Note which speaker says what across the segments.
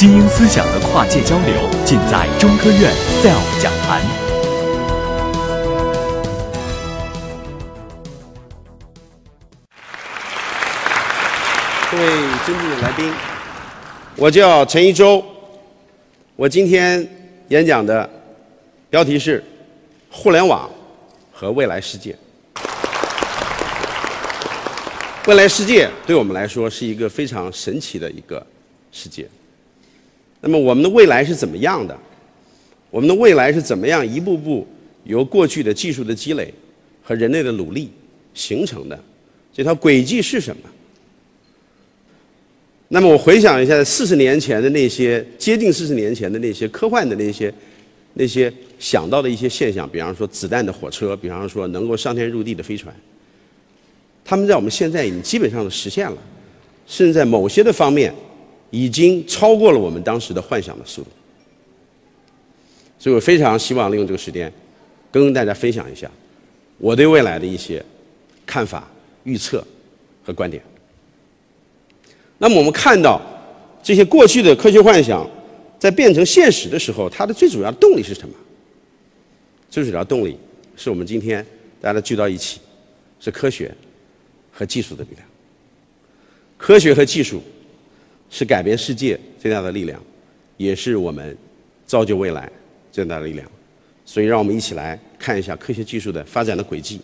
Speaker 1: 精英思想的跨界交流，尽在中科院 SELF 讲坛。
Speaker 2: 各位尊敬的来宾，我叫陈一舟，我今天演讲的标题是“互联网和未来世界”。未来世界对我们来说是一个非常神奇的一个世界。那么我们的未来是怎么样的？我们的未来是怎么样一步步由过去的技术的积累和人类的努力形成的？这条轨迹是什么？那么我回想一下，四十年前的那些接近四十年前的那些科幻的那些那些想到的一些现象，比方说子弹的火车，比方说能够上天入地的飞船，他们在我们现在已经基本上实现了，甚至在某些的方面。已经超过了我们当时的幻想的速度，所以我非常希望利用这个时间，跟大家分享一下我对未来的一些看法、预测和观点。那么我们看到这些过去的科学幻想在变成现实的时候，它的最主要动力是什么？最主要动力是我们今天大家聚到一起，是科学和技术的力量。科学和技术。是改变世界最大的力量，也是我们造就未来最大的力量。所以，让我们一起来看一下科学技术的发展的轨迹。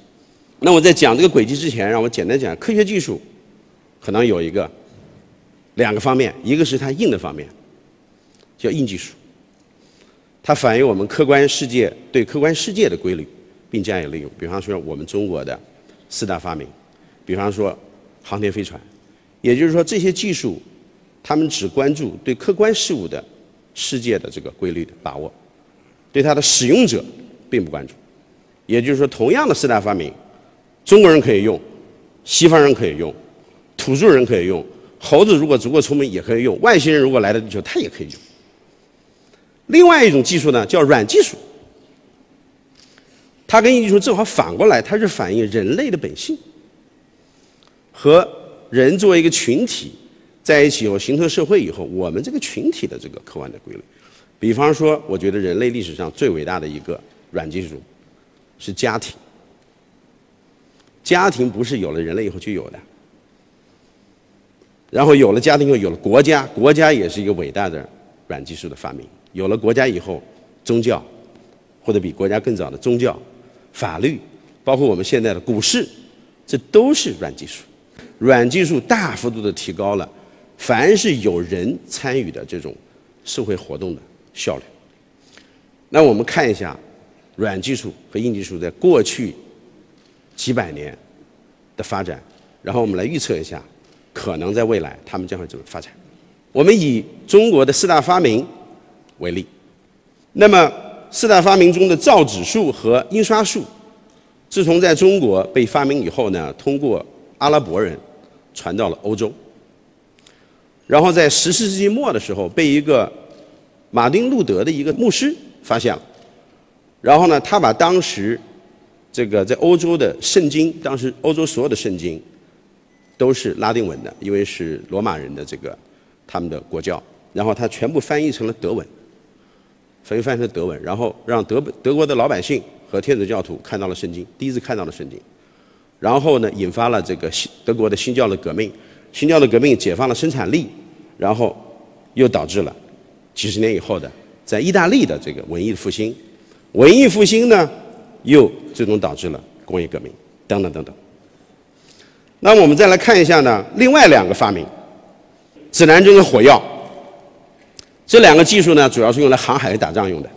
Speaker 2: 那我在讲这个轨迹之前，让我简单讲科学技术可能有一个两个方面，一个是它硬的方面，叫硬技术，它反映我们客观世界对客观世界的规律，并加以利用。比方说，我们中国的四大发明，比方说航天飞船，也就是说这些技术。他们只关注对客观事物的世界的这个规律的把握，对它的使用者并不关注。也就是说，同样的四大发明，中国人可以用，西方人可以用，土著人可以用，猴子如果足够聪明也可以用，外星人如果来到地球他也可以用。另外一种技术呢，叫软技术，它跟硬技术正好反过来，它是反映人类的本性和人作为一个群体。在一起以后形成社会以后，我们这个群体的这个客观的规律，比方说，我觉得人类历史上最伟大的一个软技术是家庭。家庭不是有了人类以后就有的，然后有了家庭以后有了国家，国家也是一个伟大的软技术的发明。有了国家以后，宗教或者比国家更早的宗教、法律，包括我们现在的股市，这都是软技术。软技术大幅度的提高了。凡是有人参与的这种社会活动的效率，那我们看一下软技术和硬技术在过去几百年的发展，然后我们来预测一下可能在未来他们将会怎么发展。我们以中国的四大发明为例，那么四大发明中的造纸术和印刷术，自从在中国被发明以后呢，通过阿拉伯人传到了欧洲。然后在十四世纪末的时候，被一个马丁路德的一个牧师发现了。然后呢，他把当时这个在欧洲的圣经，当时欧洲所有的圣经都是拉丁文的，因为是罗马人的这个他们的国教。然后他全部翻译成了德文，翻译翻译成德文，然后让德德国的老百姓和天主教徒看到了圣经，第一次看到了圣经。然后呢，引发了这个新德国的新教的革命。新教的革命解放了生产力，然后又导致了几十年以后的在意大利的这个文艺复兴。文艺复兴呢，又最终导致了工业革命，等等等等。那么我们再来看一下呢，另外两个发明，指南针和火药，这两个技术呢，主要是用来航海和打仗用的。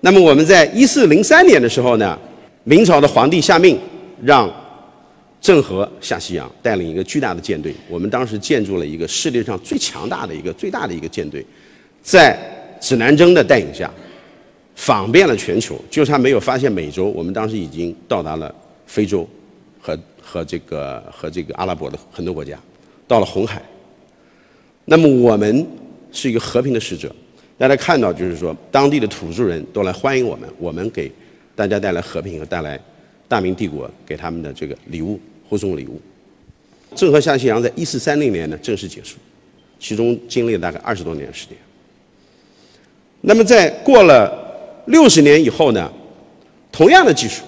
Speaker 2: 那么我们在一四零三年的时候呢，明朝的皇帝下命让。郑和下西洋，带领一个巨大的舰队。我们当时建筑了一个世界上最强大的一个、最大的一个舰队，在指南针的带领下，访遍了全球，就差没有发现美洲。我们当时已经到达了非洲，和和这个和这个阿拉伯的很多国家，到了红海。那么我们是一个和平的使者，大家看到就是说，当地的土著人都来欢迎我们，我们给大家带来和平和带来大明帝国给他们的这个礼物。护送礼物。郑和下西洋在一四三零年呢正式结束，其中经历了大概二十多年时间。那么在过了六十年以后呢，同样的技术，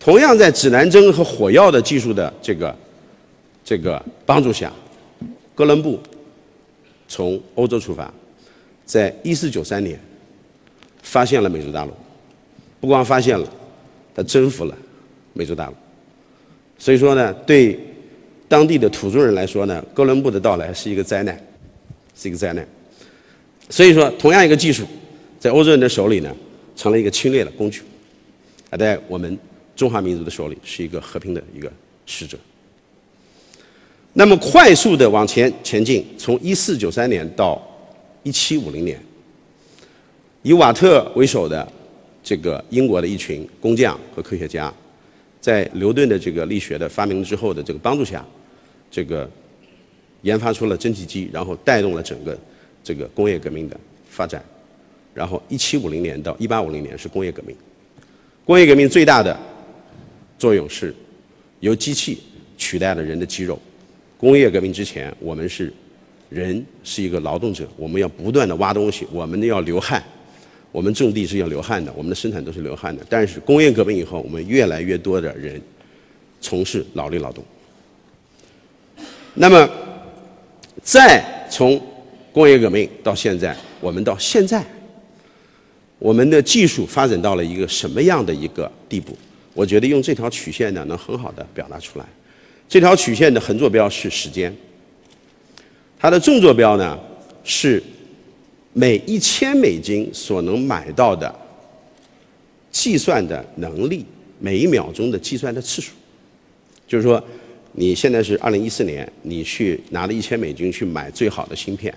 Speaker 2: 同样在指南针和火药的技术的这个这个帮助下，哥伦布从欧洲出发，在一四九三年发现了美洲大陆，不光发现了，他征服了美洲大陆。所以说呢，对当地的土著人来说呢，哥伦布的到来是一个灾难，是一个灾难。所以说，同样一个技术，在欧洲人的手里呢，成了一个侵略的工具；而在我们中华民族的手里，是一个和平的一个使者。那么，快速的往前前进，从一四九三年到一七五零年，以瓦特为首的这个英国的一群工匠和科学家。在牛顿的这个力学的发明之后的这个帮助下，这个研发出了蒸汽机，然后带动了整个这个工业革命的发展。然后，一七五零年到一八五零年是工业革命。工业革命最大的作用是由机器取代了人的肌肉。工业革命之前，我们是人是一个劳动者，我们要不断的挖东西，我们要流汗。我们种地是要流汗的，我们的生产都是流汗的。但是工业革命以后，我们越来越多的人从事脑力劳动。那么，再从工业革命到现在，我们到现在，我们的技术发展到了一个什么样的一个地步？我觉得用这条曲线呢，能很好的表达出来。这条曲线的横坐标是时间，它的纵坐标呢是。每一千美金所能买到的计算的能力，每一秒钟的计算的次数，就是说，你现在是二零一四年，你去拿了一千美金去买最好的芯片，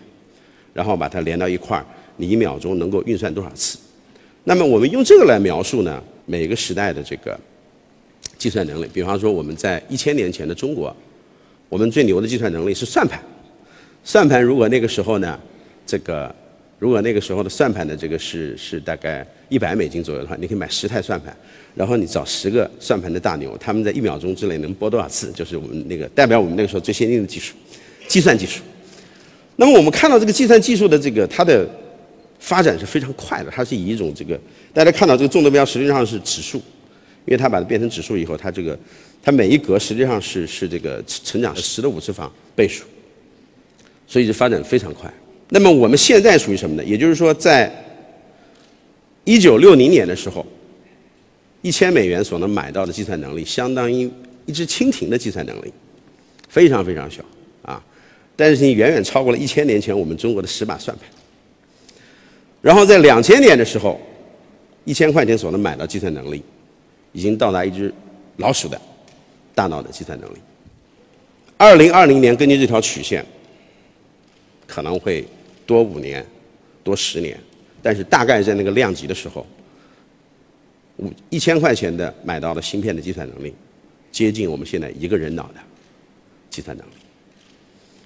Speaker 2: 然后把它连到一块儿，你一秒钟能够运算多少次？那么我们用这个来描述呢，每个时代的这个计算能力。比方说，我们在一千年前的中国，我们最牛的计算能力是算盘。算盘如果那个时候呢，这个如果那个时候的算盘的这个是是大概一百美金左右的话，你可以买十台算盘，然后你找十个算盘的大牛，他们在一秒钟之内能拨多少次，就是我们那个代表我们那个时候最先进的技术，计算技术。那么我们看到这个计算技术的这个它的发展是非常快的，它是以一种这个大家看到这个纵坐标实际上是指数，因为它把它变成指数以后，它这个它每一格实际上是是这个成长十的五次方倍数，所以就发展非常快。那么我们现在属于什么呢？也就是说，在一九六零年的时候，一千美元所能买到的计算能力，相当于一只蜻蜓的计算能力，非常非常小啊！但是你远远超过了一千年前我们中国的十把算盘。然后在两千年的时候，一千块钱所能买到计算能力，已经到达一只老鼠的大脑的计算能力。二零二零年，根据这条曲线，可能会。多五年，多十年，但是大概在那个量级的时候，五一千块钱的买到的芯片的计算能力，接近我们现在一个人脑的计算能力。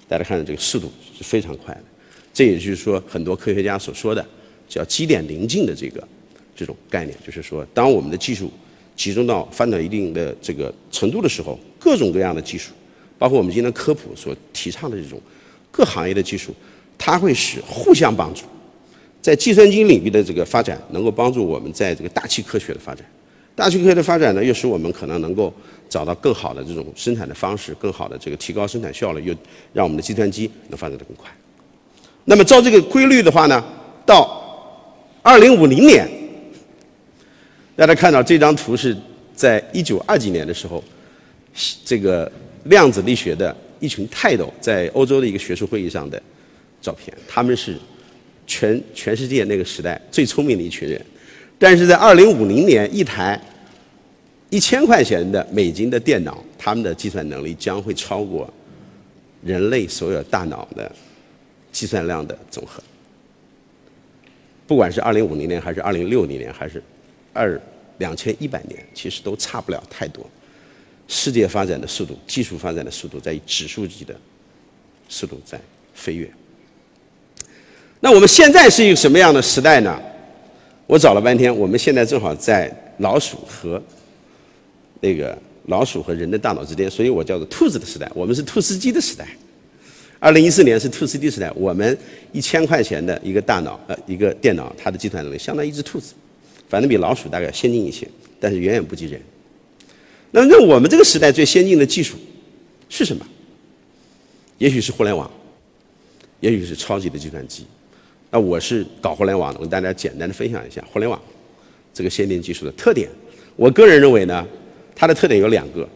Speaker 2: 大家看到这个速度是非常快的，这也就是说很多科学家所说的叫基点临近的这个这种概念，就是说当我们的技术集中到发展一定的这个程度的时候，各种各样的技术，包括我们今天科普所提倡的这种各行业的技术。它会使互相帮助，在计算机领域的这个发展，能够帮助我们在这个大气科学的发展。大气科学的发展呢，又使我们可能能够找到更好的这种生产的方式，更好的这个提高生产效率，又让我们的计算机能发展得更快。那么照这个规律的话呢，到二零五零年，大家看到这张图是在一九二几年的时候，这个量子力学的一群泰斗在欧洲的一个学术会议上的。照片，他们是全全世界那个时代最聪明的一群人，但是在二零五零年，一台一千块钱的美金的电脑，他们的计算能力将会超过人类所有大脑的计算量的总和。不管是二零五零年，还是二零六零年，还是二两千一百年，其实都差不了太多。世界发展的速度，技术发展的速度，在以指数级的速度在飞跃。那我们现在是一个什么样的时代呢？我找了半天，我们现在正好在老鼠和那个老鼠和人的大脑之间，所以我叫做兔子的时代。我们是兔斯基的时代，二零一四年是 to C D 时代，我们一千块钱的一个大脑呃一个电脑，它的计算能力相当于一只兔子，反正比老鼠大概先进一些，但是远远不及人。那么那我们这个时代最先进的技术是什么？也许是互联网，也许是超级的计算机。那我是搞互联网的，我跟大家简单的分享一下互联网这个先进技术的特点。我个人认为呢，它的特点有两个，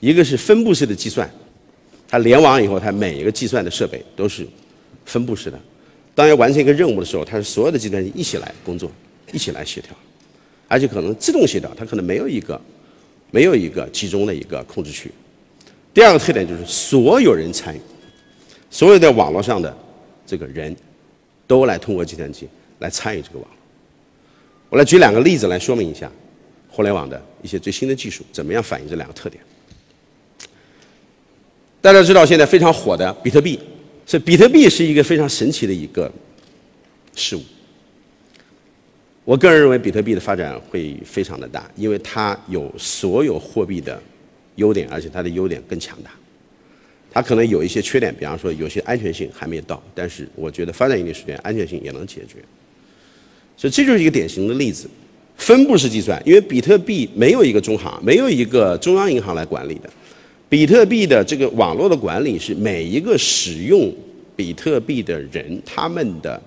Speaker 2: 一个是分布式的计算。它联网以后，它每一个计算的设备都是分布式的。当要完成一个任务的时候，它是所有的计算机一起来工作，一起来协调，而且可能自动协调，它可能没有一个没有一个集中的一个控制区。第二个特点就是所有人参与，所有在网络上的这个人都来通过计算机来参与这个网络。我来举两个例子来说明一下互联网的一些最新的技术怎么样反映这两个特点。大家知道现在非常火的比特币，是比特币是一个非常神奇的一个事物。我个人认为比特币的发展会非常的大，因为它有所有货币的优点，而且它的优点更强大。它可能有一些缺点，比方说有些安全性还没到，但是我觉得发展一定时间，安全性也能解决。所以这就是一个典型的例子，分布式计算，因为比特币没有一个中行，没有一个中央银行来管理的。比特币的这个网络的管理是每一个使用比特币的人他们的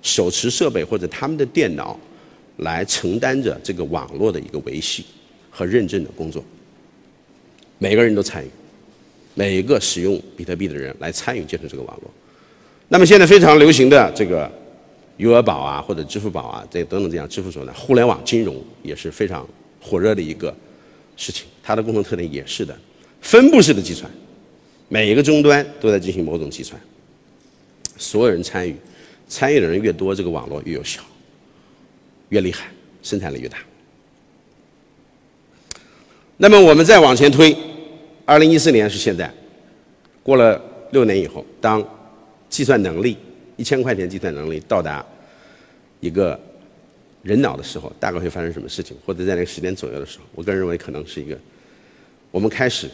Speaker 2: 手持设备或者他们的电脑来承担着这个网络的一个维系和认证的工作，每个人都参与，每一个使用比特币的人来参与建设这个网络。那么现在非常流行的这个余额宝啊或者支付宝啊这等等这样支付手段，互联网金融也是非常火热的一个事情，它的共同特点也是的。分布式的计算，每一个终端都在进行某种计算，所有人参与，参与的人越多，这个网络越有效，越厉害，生产力越大。那么我们再往前推，二零一四年是现在，过了六年以后，当计算能力一千块钱计算能力到达一个人脑的时候，大概会发生什么事情？或者在那个时间左右的时候，我个人认为可能是一个我们开始。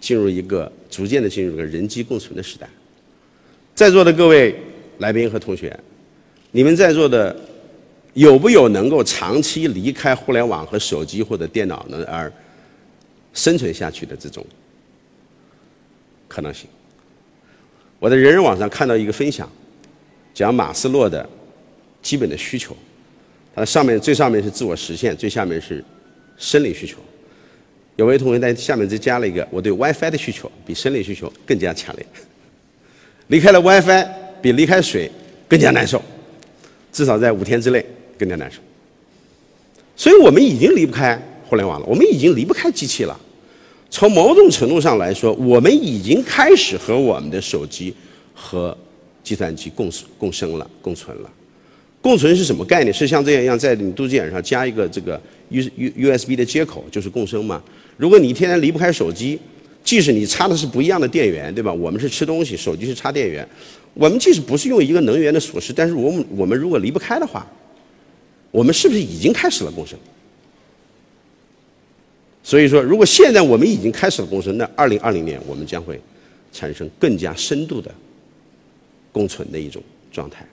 Speaker 2: 进入一个逐渐的进入一个人机共存的时代，在座的各位来宾和同学，你们在座的有不有能够长期离开互联网和手机或者电脑呢而生存下去的这种可能性？我在人人网上看到一个分享，讲马斯洛的基本的需求，它上面最上面是自我实现，最下面是生理需求。有位同学在下面再加了一个，我对 WiFi 的需求比生理需求更加强烈。离开了 WiFi，比离开水更加难受，至少在五天之内更加难受。所以我们已经离不开互联网了，我们已经离不开机器了。从某种程度上来说，我们已经开始和我们的手机和计算机共共生了、共存了。共存是什么概念？是像这样一样，在你肚脐眼上加一个这个 U U U S B 的接口，就是共生吗？如果你天天离不开手机，即使你插的是不一样的电源，对吧？我们是吃东西，手机是插电源。我们即使不是用一个能源的锁匙，但是我们我们如果离不开的话，我们是不是已经开始了共生？所以说，如果现在我们已经开始了共生，那二零二零年我们将会产生更加深度的共存的一种状态。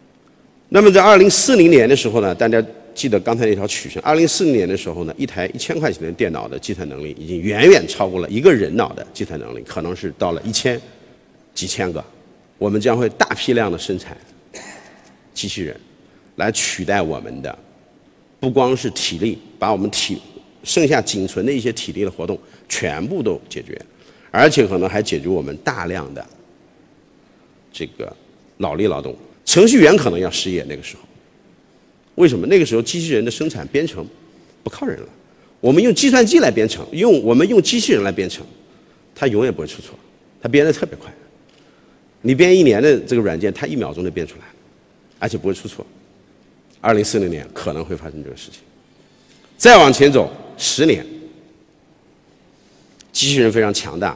Speaker 2: 那么在二零四零年的时候呢，大家记得刚才那条曲线。二零四零年的时候呢，一台一千块钱的电脑的计算能力已经远远超过了一个人脑的计算能力，可能是到了一千、几千个。我们将会大批量的生产机器人，来取代我们的，不光是体力，把我们体剩下仅存的一些体力的活动全部都解决，而且可能还解决我们大量的这个脑力劳动。程序员可能要失业那个时候，为什么？那个时候机器人的生产编程不靠人了，我们用计算机来编程，用我们用机器人来编程，它永远不会出错，它编的特别快。你编一年的这个软件，它一秒钟就编出来，而且不会出错。二零四零年可能会发生这个事情。再往前走十年，机器人非常强大，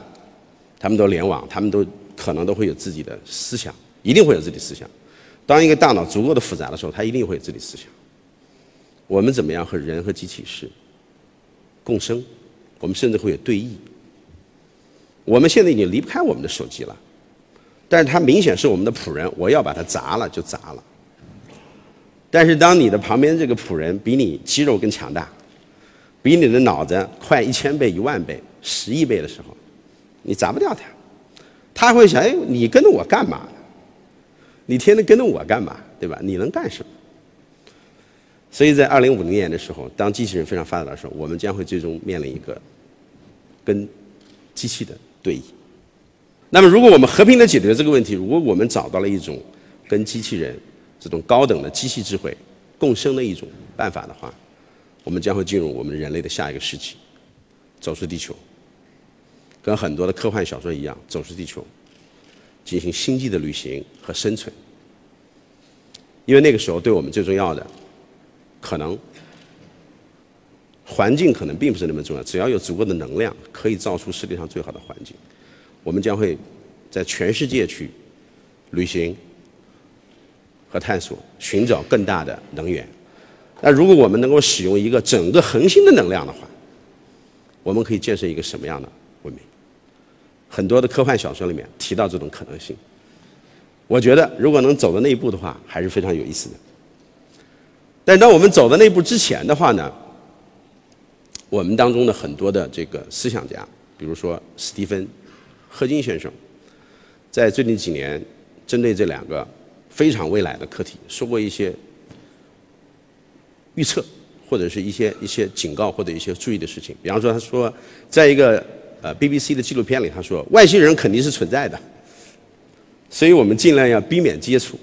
Speaker 2: 他们都联网，他们都可能都会有自己的思想，一定会有自己思想。当一个大脑足够的复杂的时候，它一定会有自己思想。我们怎么样和人和机器是共生？我们甚至会有对弈。我们现在已经离不开我们的手机了，但是它明显是我们的仆人，我要把它砸了就砸了。但是当你的旁边这个仆人比你肌肉更强大，比你的脑子快一千倍、一万倍、十亿倍的时候，你砸不掉他。他会想：哎，你跟着我干嘛？你天天跟着我干嘛？对吧？你能干什么？所以在二零五零年的时候，当机器人非常发达的时候，我们将会最终面临一个跟机器的对弈。那么，如果我们和平的解决这个问题，如果我们找到了一种跟机器人这种高等的机器智慧共生的一种办法的话，我们将会进入我们人类的下一个世纪，走出地球，跟很多的科幻小说一样，走出地球，进行星际的旅行和生存。因为那个时候，对我们最重要的，可能环境可能并不是那么重要，只要有足够的能量，可以造出世界上最好的环境。我们将会在全世界去旅行和探索，寻找更大的能源。那如果我们能够使用一个整个恒星的能量的话，我们可以建设一个什么样的文明？很多的科幻小说里面提到这种可能性。我觉得，如果能走到那一步的话，还是非常有意思的。但当我们走到那一步之前的话呢，我们当中的很多的这个思想家，比如说史蒂芬·赫金先生，在最近几年针对这两个非常未来的课题，说过一些预测，或者是一些一些警告或者一些注意的事情。比方说，他说，在一个呃 BBC 的纪录片里，他说外星人肯定是存在的。所以我们尽量要避免接触。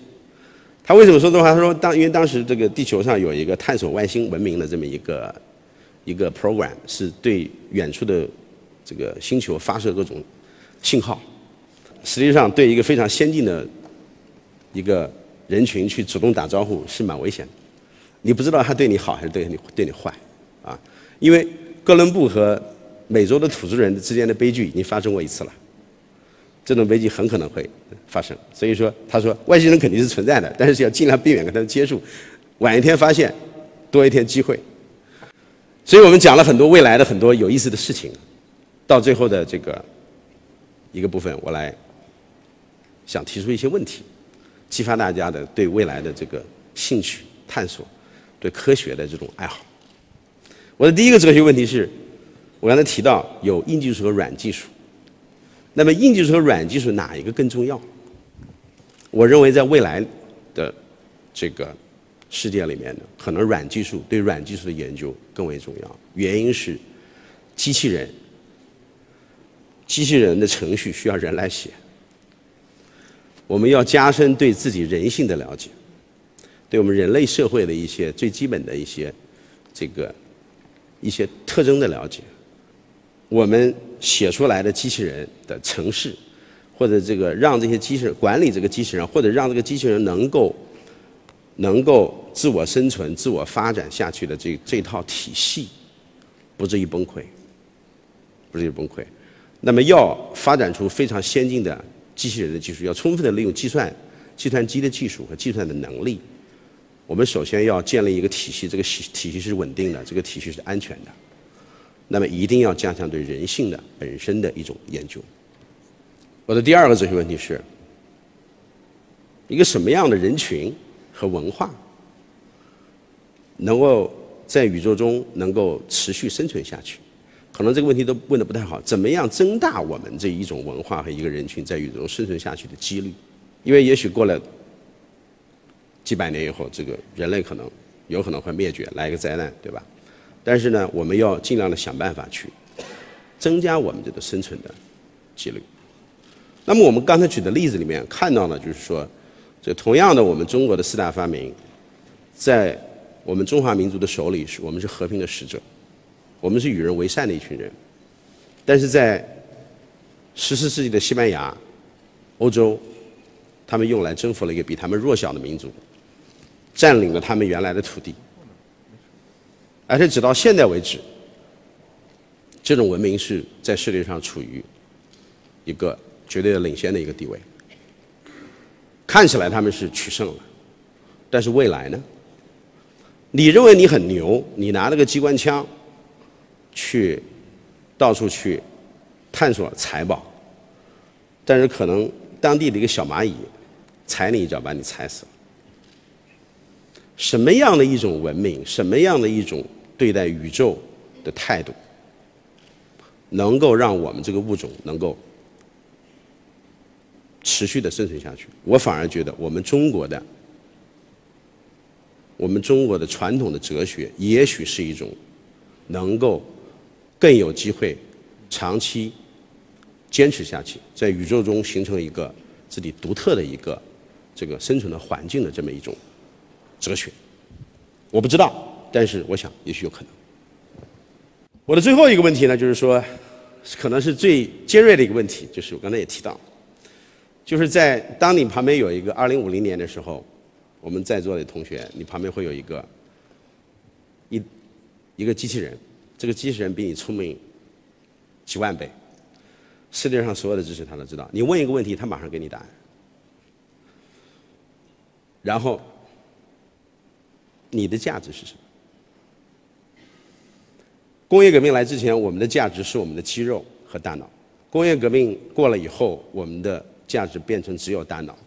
Speaker 2: 他为什么说这话？他说，当因为当时这个地球上有一个探索外星文明的这么一个一个 program，是对远处的这个星球发射各种信号。实际上，对一个非常先进的一个人群去主动打招呼是蛮危险的。你不知道他对你好还是对你对你坏啊？因为哥伦布和美洲的土著人之间的悲剧已经发生过一次了。这种悲剧很可能会发生，所以说他说外星人肯定是存在的，但是要尽量避免跟他接触，晚一天发现，多一天机会。所以我们讲了很多未来的很多有意思的事情，到最后的这个一个部分，我来想提出一些问题，激发大家的对未来的这个兴趣探索，对科学的这种爱好。我的第一个哲学问题是，我刚才提到有硬技术和软技术。那么硬技术和软技术哪一个更重要？我认为在未来的这个世界里面呢，可能软技术对软技术的研究更为重要。原因是机器人，机器人的程序需要人来写。我们要加深对自己人性的了解，对我们人类社会的一些最基本的一些这个一些特征的了解。我们写出来的机器人的城市，或者这个让这些机器人管理这个机器人，或者让这个机器人能够能够自我生存、自我发展下去的这这套体系，不至于崩溃，不至于崩溃。那么要发展出非常先进的机器人的技术，要充分的利用计算、计算机的技术和计算的能力，我们首先要建立一个体系，这个体体系是稳定的，这个体系是安全的。那么一定要加强对人性的本身的一种研究。我的第二个哲学问题是：一个什么样的人群和文化能够在宇宙中能够持续生存下去？可能这个问题都问的不太好。怎么样增大我们这一种文化和一个人群在宇宙中生存下去的几率？因为也许过了几百年以后，这个人类可能有可能会灭绝，来一个灾难，对吧？但是呢，我们要尽量的想办法去增加我们这个生存的几率。那么我们刚才举的例子里面看到呢，就是说，这同样的，我们中国的四大发明，在我们中华民族的手里是我们是和平的使者，我们是与人为善的一群人。但是在十四世纪的西班牙、欧洲，他们用来征服了一个比他们弱小的民族，占领了他们原来的土地。而且直到现在为止，这种文明是在世界上处于一个绝对的领先的一个地位。看起来他们是取胜了，但是未来呢？你认为你很牛，你拿了个机关枪去到处去探索财宝，但是可能当地的一个小蚂蚁踩你一脚，把你踩死了。什么样的一种文明，什么样的一种对待宇宙的态度，能够让我们这个物种能够持续的生存下去？我反而觉得，我们中国的，我们中国的传统的哲学，也许是一种能够更有机会长期坚持下去，在宇宙中形成一个自己独特的一个这个生存的环境的这么一种。哲学，我不知道，但是我想也许有可能。我的最后一个问题呢，就是说，可能是最尖锐的一个问题，就是我刚才也提到，就是在当你旁边有一个二零五零年的时候，我们在座的同学，你旁边会有一个一一个机器人，这个机器人比你聪明几万倍，世界上所有的知识他都知道，你问一个问题，他马上给你答案，然后。你的价值是什么？工业革命来之前，我们的价值是我们的肌肉和大脑；工业革命过了以后，我们的价值变成只有大脑。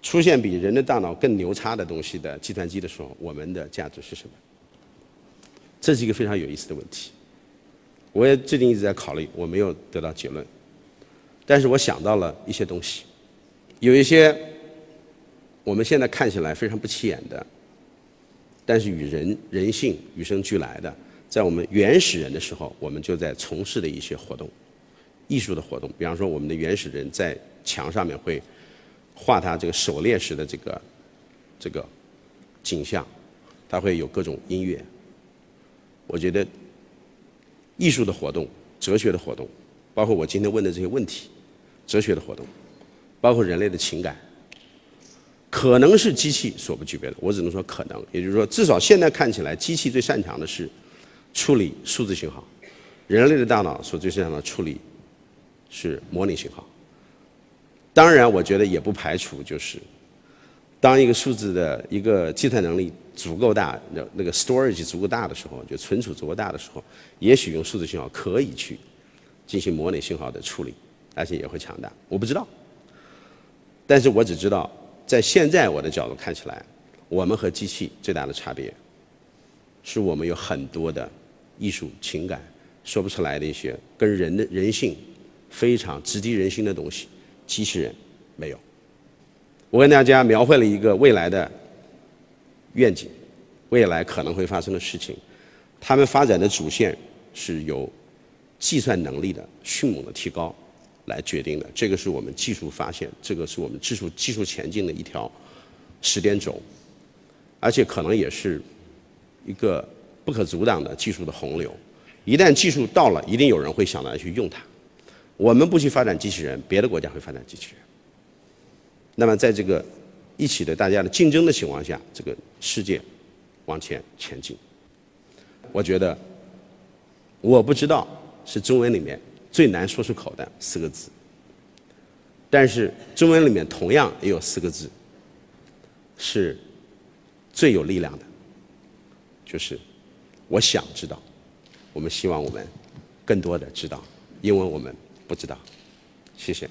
Speaker 2: 出现比人的大脑更牛叉的东西的计算机的时候，我们的价值是什么？这是一个非常有意思的问题。我也最近一直在考虑，我没有得到结论，但是我想到了一些东西，有一些我们现在看起来非常不起眼的。但是与人人性与生俱来的，在我们原始人的时候，我们就在从事的一些活动，艺术的活动。比方说，我们的原始人在墙上面会画他这个狩猎时的这个这个景象，他会有各种音乐。我觉得艺术的活动、哲学的活动，包括我今天问的这些问题，哲学的活动，包括人类的情感。可能是机器所不具备的，我只能说可能。也就是说，至少现在看起来，机器最擅长的是处理数字信号，人类的大脑所最擅长的处理是模拟信号。当然，我觉得也不排除，就是当一个数字的一个计算能力足够大，那那个 storage 足够大的时候，就存储足够大的时候，也许用数字信号可以去进行模拟信号的处理，而且也会强大。我不知道，但是我只知道。在现在我的角度看起来，我们和机器最大的差别，是我们有很多的艺术情感说不出来的一些跟人的人性非常直击人心的东西，机器人没有。我跟大家描绘了一个未来的愿景，未来可能会发生的事情，他们发展的主线是由计算能力的迅猛的提高。来决定的，这个是我们技术发现，这个是我们技术技术前进的一条时间轴，而且可能也是一个不可阻挡的技术的洪流。一旦技术到了，一定有人会想到去用它。我们不去发展机器人，别的国家会发展机器人。那么在这个一起的大家的竞争的情况下，这个世界往前前进。我觉得，我不知道是中文里面。最难说出口的四个字，但是中文里面同样也有四个字，是最有力量的，就是我想知道。我们希望我们更多的知道，因为我们不知道。谢谢。